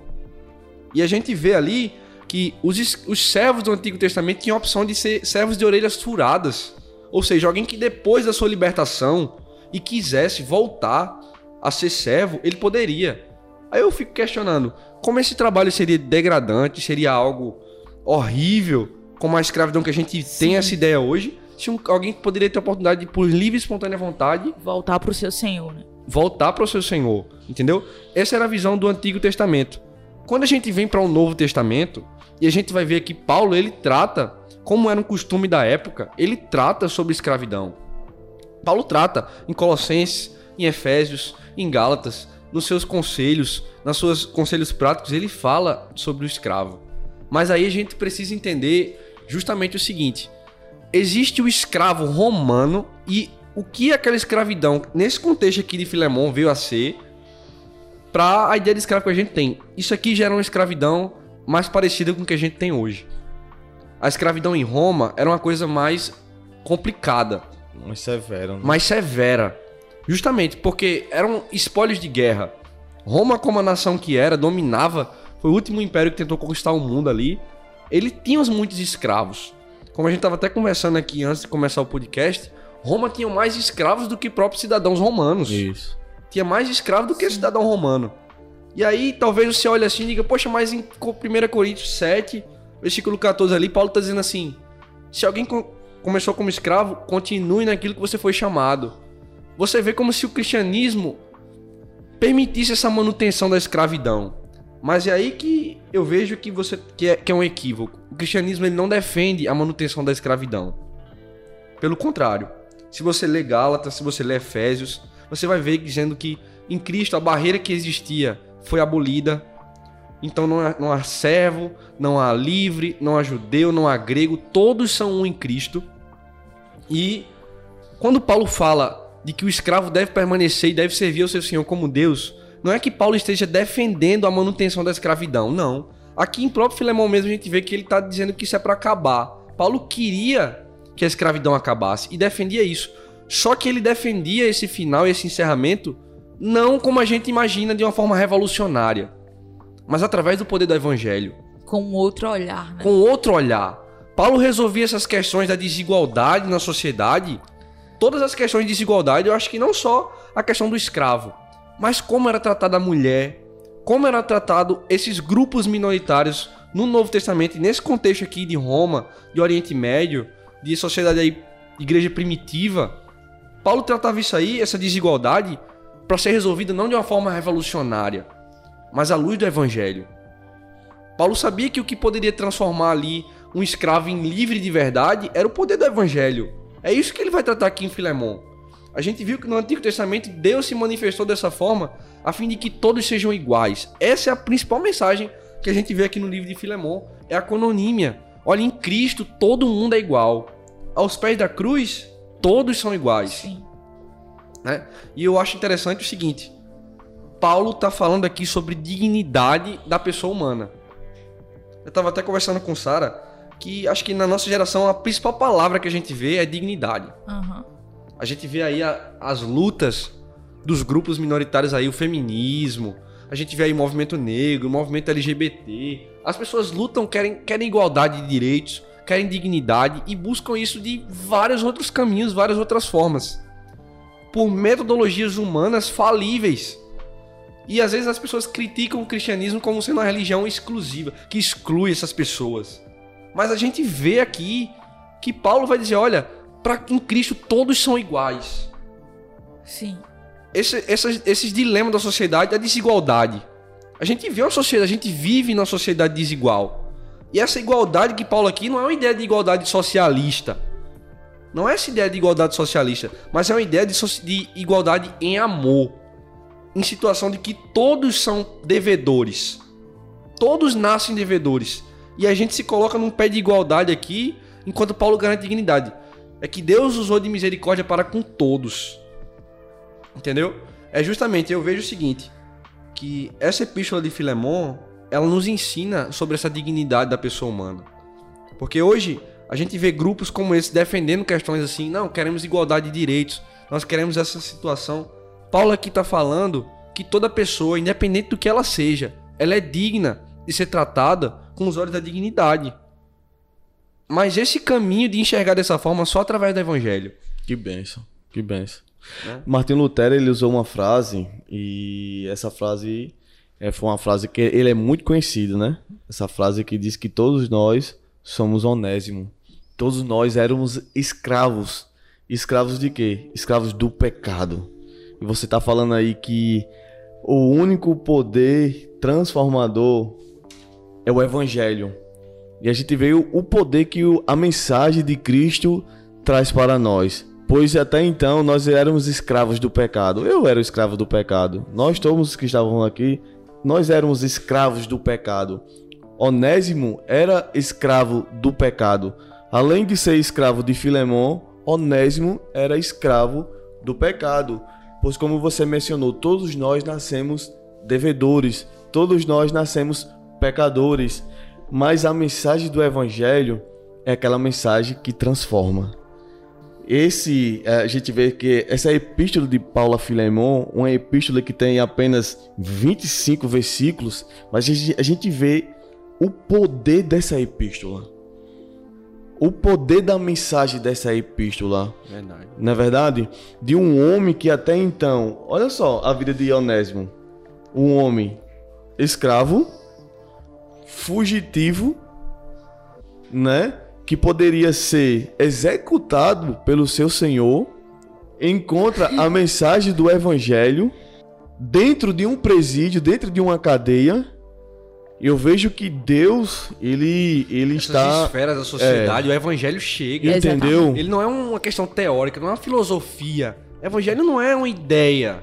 E a gente vê ali que os, os servos do Antigo Testamento tinham a opção de ser servos de orelhas furadas. Ou seja, alguém que depois da sua libertação e quisesse voltar a ser servo, ele poderia. Aí eu fico questionando, como esse trabalho seria degradante, seria algo horrível, como a escravidão que a gente tem essa ideia hoje, se um- alguém poderia ter a oportunidade de, por livre e espontânea vontade, Voltar pro seu Senhor, né? voltar para o seu Senhor, entendeu? Essa era a visão do Antigo Testamento. Quando a gente vem para o Novo Testamento, e a gente vai ver que Paulo ele trata, como era um costume da época, ele trata sobre escravidão. Paulo trata em Colossenses, em Efésios, em Gálatas, nos seus conselhos, nos seus conselhos práticos, ele fala sobre o escravo. Mas aí a gente precisa entender justamente o seguinte: existe o escravo romano e o que aquela escravidão, nesse contexto aqui de Filemão, veio a ser para a ideia de escravo que a gente tem. Isso aqui já era uma escravidão mais parecida com o que a gente tem hoje. A escravidão em Roma era uma coisa mais complicada, Mais severo. Né? mais severa. Justamente porque eram espólios de guerra. Roma, como a nação que era, dominava, foi o último império que tentou conquistar o mundo ali. Ele tinha os muitos escravos. Como a gente estava até conversando aqui antes de começar o podcast, Roma tinha mais escravos do que próprios cidadãos romanos. Isso. Tinha mais escravo do que cidadão romano. E aí, talvez você olhe assim e diga, poxa, mas em 1 Coríntios 7, versículo 14 ali, Paulo está dizendo assim: se alguém co- começou como escravo, continue naquilo que você foi chamado. Você vê como se o cristianismo permitisse essa manutenção da escravidão. Mas é aí que eu vejo que você que é, que é um equívoco. O cristianismo ele não defende a manutenção da escravidão. Pelo contrário, se você lê Gálatas, se você lê Efésios, você vai ver dizendo que em Cristo a barreira que existia foi abolida. Então não há, não há servo, não há livre, não há judeu, não há grego, todos são um em Cristo. E quando Paulo fala de que o escravo deve permanecer e deve servir ao seu senhor como Deus, não é que Paulo esteja defendendo a manutenção da escravidão, não. Aqui em próprio Filemão mesmo a gente vê que ele está dizendo que isso é para acabar. Paulo queria que a escravidão acabasse e defendia isso. Só que ele defendia esse final, esse encerramento, não como a gente imagina de uma forma revolucionária, mas através do poder do evangelho Com outro olhar, né? com outro olhar. Paulo resolvia essas questões da desigualdade na sociedade, todas as questões de desigualdade, eu acho que não só a questão do escravo, mas como era tratada a mulher, como era tratado esses grupos minoritários no Novo Testamento, nesse contexto aqui de Roma, de Oriente Médio, de sociedade aí, igreja primitiva, Paulo tratava isso aí, essa desigualdade, para ser resolvida não de uma forma revolucionária, mas à luz do evangelho. Paulo sabia que o que poderia transformar ali um escravo em livre de verdade era o poder do evangelho. É isso que ele vai tratar aqui em Filemão. A gente viu que no Antigo Testamento Deus se manifestou dessa forma a fim de que todos sejam iguais. Essa é a principal mensagem que a gente vê aqui no livro de Filemão. É a cononímia. Olha, em Cristo todo mundo é igual. Aos pés da cruz, todos são iguais Sim. né? E eu acho interessante o seguinte: Paulo está falando aqui sobre dignidade da pessoa humana. Eu estava até conversando com Sara que acho que na nossa geração a principal palavra que a gente vê é dignidade. Aham. A gente vê aí a- as lutas dos grupos minoritários aí, o feminismo. A gente vê aí o movimento negro, o movimento LGBT. As pessoas lutam, querem, querem igualdade de direitos, querem dignidade e buscam isso de vários outros caminhos, várias outras formas. Por metodologias humanas falíveis. E às vezes as pessoas criticam o cristianismo como sendo uma religião exclusiva, que exclui essas pessoas. Mas a gente vê aqui que Paulo vai dizer, olha, para em Cristo todos são iguais. Sim. Esse, essas- esses dilemas da sociedade, a desigualdade. A gente vê uma sociedade, a gente vive numa sociedade desigual. E essa igualdade que Paulo aqui não é uma ideia de igualdade socialista. Não é essa ideia de igualdade socialista, mas é uma ideia de, de igualdade em amor. Em situação de que todos são devedores. Todos nascem devedores. E a gente se coloca num pé de igualdade aqui, enquanto Paulo garante dignidade. É que Deus usou de misericórdia para com todos. Entendeu? É justamente, eu vejo o seguinte, que essa epístola de Filemon, ela nos ensina sobre essa dignidade da pessoa humana. Porque hoje a gente vê grupos como esse defendendo questões assim, não, queremos igualdade de direitos, nós queremos essa situação. Paulo aqui está falando que toda pessoa, independente do que ela seja, ela é digna de ser tratada com os olhos da dignidade. Mas esse caminho de enxergar dessa forma só através do evangelho. Que benção, que benção. Né? Martin Lutero ele usou uma frase e essa frase é, foi uma frase que ele é muito conhecido, né? Essa frase que diz que todos nós somos onésimo. Todos nós éramos escravos. Escravos de quê? Escravos do pecado. E você está falando aí que o único poder transformador é o evangelho. E a gente vê o poder que a mensagem de Cristo traz para nós. Pois até então nós éramos escravos do pecado. Eu era escravo do pecado. Nós todos que estavam aqui, nós éramos escravos do pecado. Onésimo era escravo do pecado. Além de ser escravo de Filemon, Onésimo era escravo do pecado. Pois como você mencionou, todos nós nascemos devedores, todos nós nascemos pecadores. Mas a mensagem do evangelho é aquela mensagem que transforma. Esse, eh, a gente vê que essa epístola de Paulo a Filemon, uma epístola que tem apenas 25 versículos, mas a gente vê o poder dessa epístola. O poder da mensagem dessa epístola. Verdade. Na é verdade, de um homem que até então, olha só a vida de Onésimo. Um homem escravo, fugitivo, né? Que poderia ser executado pelo seu senhor, encontra a mensagem do evangelho dentro de um presídio, dentro de uma cadeia. Eu vejo que Deus, ele, ele Essas está. esferas da sociedade, é, o evangelho chega. Entendeu? Ele não é uma questão teórica, não é uma filosofia. O evangelho não é uma ideia.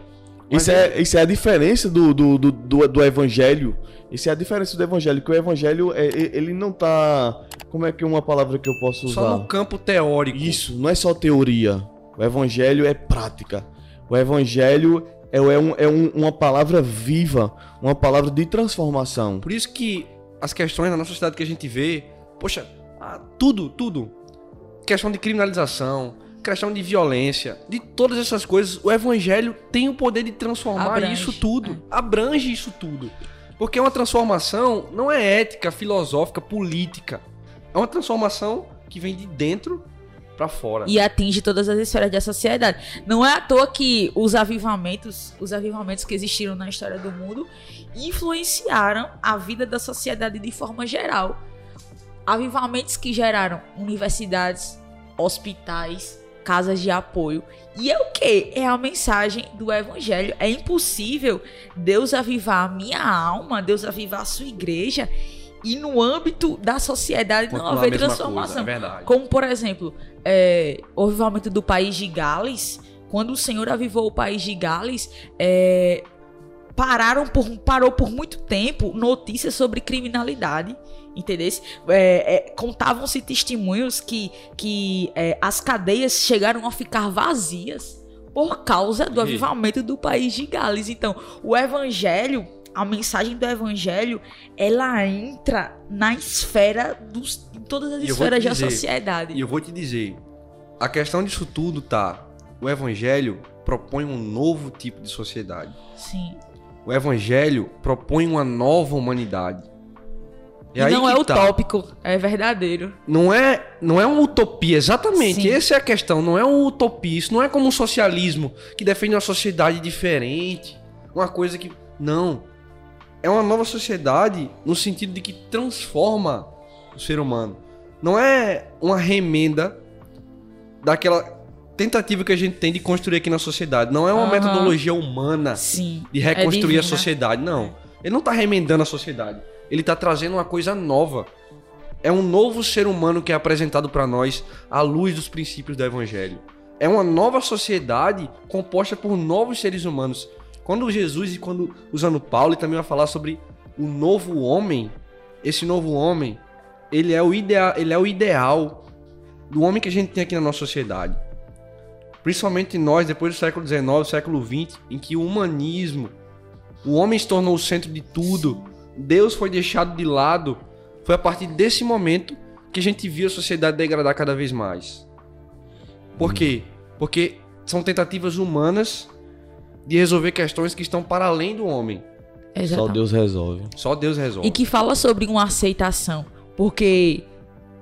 Isso é, isso é a diferença do, do, do, do, do evangelho isso é a diferença do evangelho, que o evangelho, é, ele não tá... Como é que é uma palavra que eu posso usar? Só no campo teórico. Isso, não é só teoria. O evangelho é prática. O evangelho é, é, um, é um, uma palavra viva, uma palavra de transformação. Por isso que as questões na nossa sociedade que a gente vê, poxa, ah, tudo, tudo. Questão de criminalização, questão de violência, de todas essas coisas, o evangelho tem o poder de transformar abrange. isso tudo, abrange isso tudo. Porque uma transformação não é ética, filosófica, política. É uma transformação que vem de dentro para fora. E atinge todas as esferas da sociedade. Não é à toa que os avivamentos, os avivamentos que existiram na história do mundo, influenciaram a vida da sociedade de forma geral. Avivamentos que geraram universidades, hospitais, casas de apoio. E é o que? É a mensagem do evangelho. É impossível Deus avivar a minha alma, Deus avivar a sua igreja e no âmbito da sociedade não haver transformação. Coisa, é Como, por exemplo, é, o avivamento do país de Gales, quando o Senhor avivou o país de Gales, é, pararam por, parou por muito tempo notícias sobre criminalidade entendeu? É, é, Contavam-se testemunhos que, que é, as cadeias chegaram a ficar vazias por causa do avivamento do país de Gales. Então, o evangelho, a mensagem do evangelho, ela entra na esfera dos, em todas as esferas dizer, da sociedade. E eu vou te dizer, a questão disso tudo tá, o evangelho propõe um novo tipo de sociedade. Sim. O evangelho propõe uma nova humanidade. E, e não é tá. utópico, é verdadeiro. Não é, não é uma utopia, exatamente. Sim. Essa é a questão. Não é uma utopia. Isso não é como um socialismo que defende uma sociedade diferente. Uma coisa que. Não. É uma nova sociedade no sentido de que transforma o ser humano. Não é uma remenda daquela tentativa que a gente tem de construir aqui na sociedade. Não é uma uhum. metodologia humana Sim, de reconstruir é a sociedade. Não. Ele não tá remendando a sociedade. Ele tá trazendo uma coisa nova. É um novo ser humano que é apresentado para nós à luz dos princípios do evangelho. É uma nova sociedade composta por novos seres humanos. Quando Jesus e quando usando Paulo, ele também vai falar sobre o novo homem. Esse novo homem, ele é o ideal, ele é o ideal do homem que a gente tem aqui na nossa sociedade. Principalmente nós, depois do século XIX, século XX, em que o humanismo, o homem se tornou o centro de tudo, Deus foi deixado de lado. Foi a partir desse momento que a gente viu a sociedade degradar cada vez mais. Por quê? Porque são tentativas humanas de resolver questões que estão para além do homem. Só Exatamente. Deus resolve. Só Deus resolve. E que fala sobre uma aceitação. Porque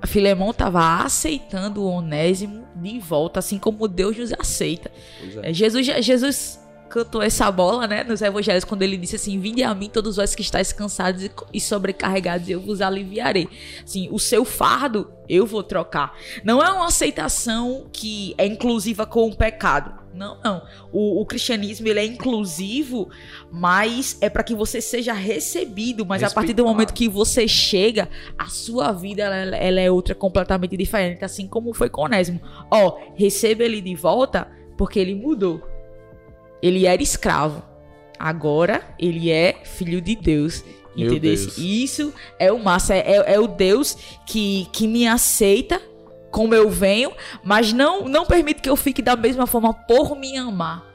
Filemão estava aceitando o Onésimo de volta, assim como Deus nos aceita. É. É, Jesus, Jesus cantou essa bola, né, nos evangelhos, quando ele disse assim: Vinde a mim, todos vós que estáis cansados e- sobrecarregados, eu vos aliviarei. Assim, o seu fardo eu vou trocar. Não é uma aceitação que é inclusiva com o pecado. Não, não. O, o cristianismo ele é inclusivo, mas é para que você seja recebido. Mas a partir do Respeitado. momento que você chega, a sua vida ela, ela é outra completamente diferente, assim como foi com Onésimo. Ó, receba ele de volta porque ele mudou. Ele era escravo. Agora ele é filho de Deus. Entendeu? Isso é o massa. É, é- é o Deus que, que me aceita como eu venho, mas não, não permite que eu fique da mesma forma por me amar.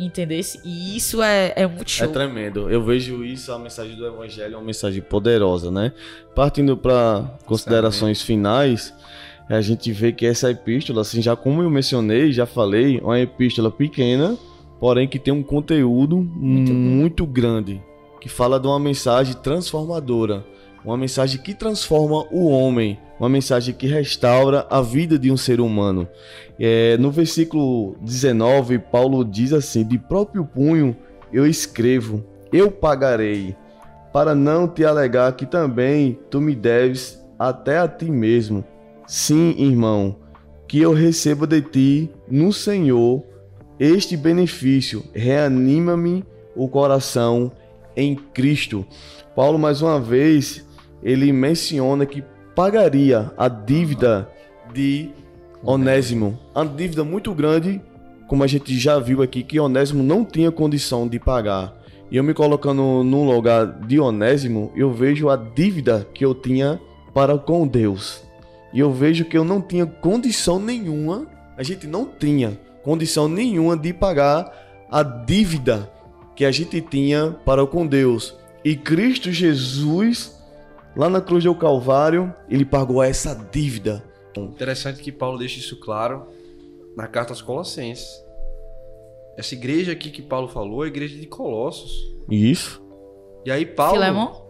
Entendeu? E isso é, é muito É show. tremendo. Eu vejo isso, a mensagem do Evangelho é uma mensagem poderosa, né? Partindo para considerações finais, a gente vê que essa epístola, assim, já como eu mencionei, já falei, é uma epístola pequena, porém que tem um conteúdo muito, bom. grande, que fala de uma mensagem transformadora, uma mensagem que transforma o homem, uma mensagem que restaura a vida de um ser humano. É, no versículo 19, Paulo diz assim: De próprio punho eu escrevo, eu pagarei, para não te alegar que também tu me deves até a ti mesmo. Sim, irmão, que eu receba de ti no Senhor este benefício, reanima-me o coração em Cristo. Paulo, mais uma vez, ele menciona que pagaria a dívida de Onésimo. Uma dívida muito grande, como a gente já viu aqui, que Onésimo não tinha condição de pagar. E eu me colocando no lugar de Onésimo, eu vejo a dívida que eu tinha para com Deus. E eu vejo que eu não tinha condição nenhuma, a gente não tinha condição nenhuma de pagar a dívida que a gente tinha para com Deus. E Cristo Jesus, lá na cruz do Calvário, ele pagou essa dívida. Interessante que Paulo deixa isso claro na carta aos Colossenses. Essa igreja aqui que Paulo falou é a igreja de Colossos. Isso. E aí Paulo... Filemão?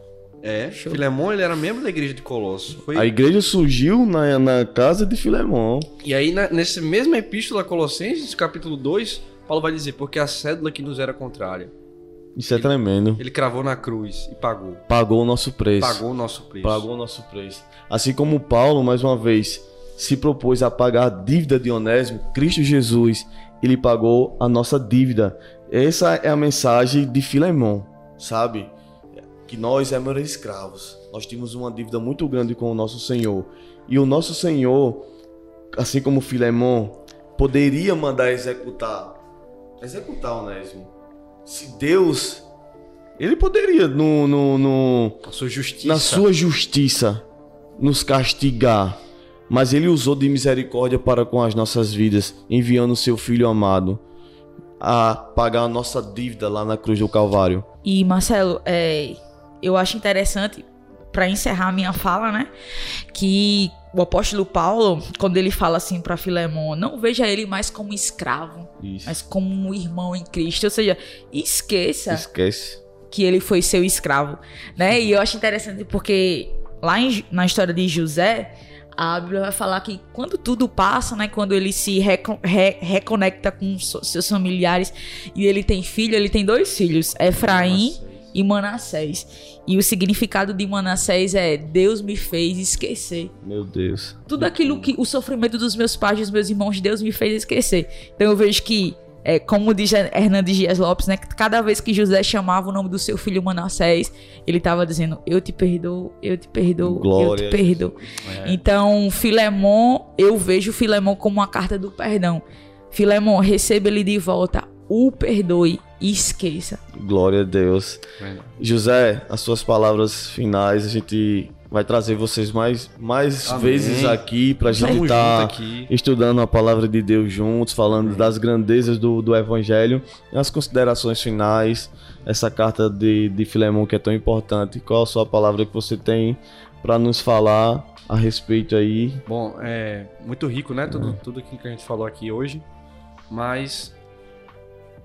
É, Show. Filemão ele era membro da igreja de Colossos. Foi... A igreja surgiu na, na casa de Filemão. E aí, na, nessa mesma epístola a Colossenses, capítulo 2, Paulo vai dizer, porque a cédula que nos era contrária, Isso é tremendo. ele cravou na cruz e pagou. Pagou o nosso preço. Pagou o nosso preço. Pagou o nosso preço. Assim como Paulo, mais uma vez, se propôs a pagar a dívida de Onésimo, Cristo Jesus, ele pagou a nossa dívida. Essa é a mensagem de Filemão, sabe? Que nós éramos escravos. Nós tínhamos uma dívida muito grande com o nosso Senhor. E o nosso Senhor, assim como Filemão, poderia mandar executar. Executar Onésimo. Se Deus. Ele poderia, no, no, no, A sua justiça. na sua justiça nos castigar, mas ele usou de misericórdia para com as nossas vidas, enviando o seu filho amado a pagar a nossa dívida lá na cruz do Calvário. E Marcelo, é, eu acho interessante para encerrar a minha fala, né, que o apóstolo Paulo, quando ele fala assim para Filemão, não veja ele mais como escravo, Isso. mas como um irmão em Cristo, ou seja, esqueça Esquece. que ele foi seu escravo, né? E eu acho interessante porque lá em- na história de José, a Bíblia vai falar que quando tudo passa, né? Quando ele se recon- re- reconecta com so- seus familiares e ele tem filho, ele tem dois filhos, Efraim e Manassés. E o significado de Manassés é Deus me fez esquecer. Meu Deus. Tudo aquilo que o sofrimento dos meus pais e dos meus irmãos, Deus me fez esquecer. Então eu vejo que é, como diz Hernandes Dias Lopes, né? Que cada vez que José chamava o nome do seu filho Manassés, ele estava dizendo: Eu te perdoo, eu te perdoo, Glória eu te perdoo. É. Então, Filemon, eu vejo Filemon como uma carta do perdão. Filemon, receba ele de volta, o perdoe e esqueça. Glória a Deus. Verdade. José, as suas palavras finais, a gente vai trazer vocês mais, mais Amém. vezes aqui pra gente Tamo estar aqui. estudando a palavra de Deus juntos, falando das grandezas do, do Evangelho. E as considerações finais, essa carta de, de Filemão que é tão importante. Qual a sua palavra que você tem para nos falar a respeito aí? Bom, é muito rico, né? Tudo, tudo aquilo que a gente falou aqui hoje. Mas,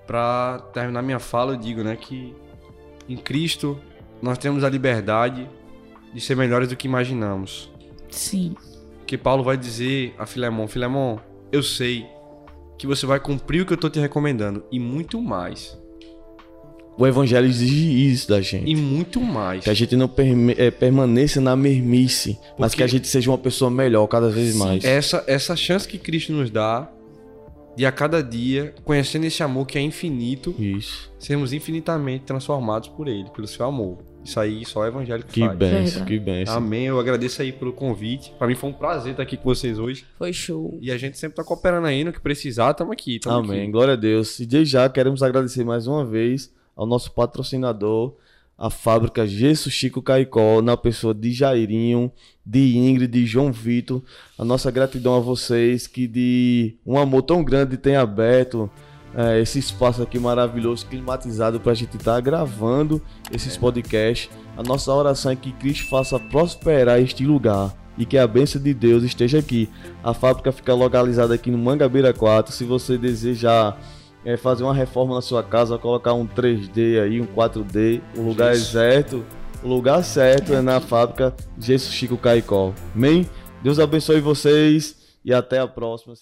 pra terminar minha fala, eu digo, né? Que em Cristo nós temos a liberdade de ser melhores do que imaginamos. Sim. Que Paulo vai dizer a Filemão: Filemão, eu sei que você vai cumprir o que eu tô te recomendando. E muito mais. O Evangelho exige isso da gente. E muito mais. Que a gente não perme- eh, permaneça na mermice, mas Porque- que a gente seja uma pessoa melhor cada vez mais. Essa, essa chance que Cristo nos dá de a cada dia, conhecendo esse amor que é infinito, Isso. sermos infinitamente transformados por Ele, pelo seu amor. Isso aí só o Evangelho que, Que faz. benção, que benção. Amém. Eu agradeço aí pelo convite. Pra mim foi um prazer estar aqui com vocês hoje. Foi show. E a gente sempre tá cooperando aí no que precisar, tamo aqui. Tamo Amém. aqui. Glória a Deus. E desde já queremos agradecer mais uma vez ao nosso patrocinador, a fábrica Gesso Chico Caicó, na pessoa de Jairinho, de Ingrid, de João Vitor. A nossa gratidão a vocês que de um amor tão grande tem aberto é, esse espaço aqui maravilhoso, climatizado para a gente estar gravando esses podcasts. A nossa oração é que Cristo faça prosperar este lugar e que a bênção de Deus esteja aqui. A fábrica fica localizada aqui no Mangabeira 4. Se você desejar é, fazer uma reforma na sua casa, colocar um 3D aí, um 4D, o lugar Isso. certo, o lugar certo é na fábrica Gesso Chico Caicó. Amém? Deus abençoe vocês e até a próxima.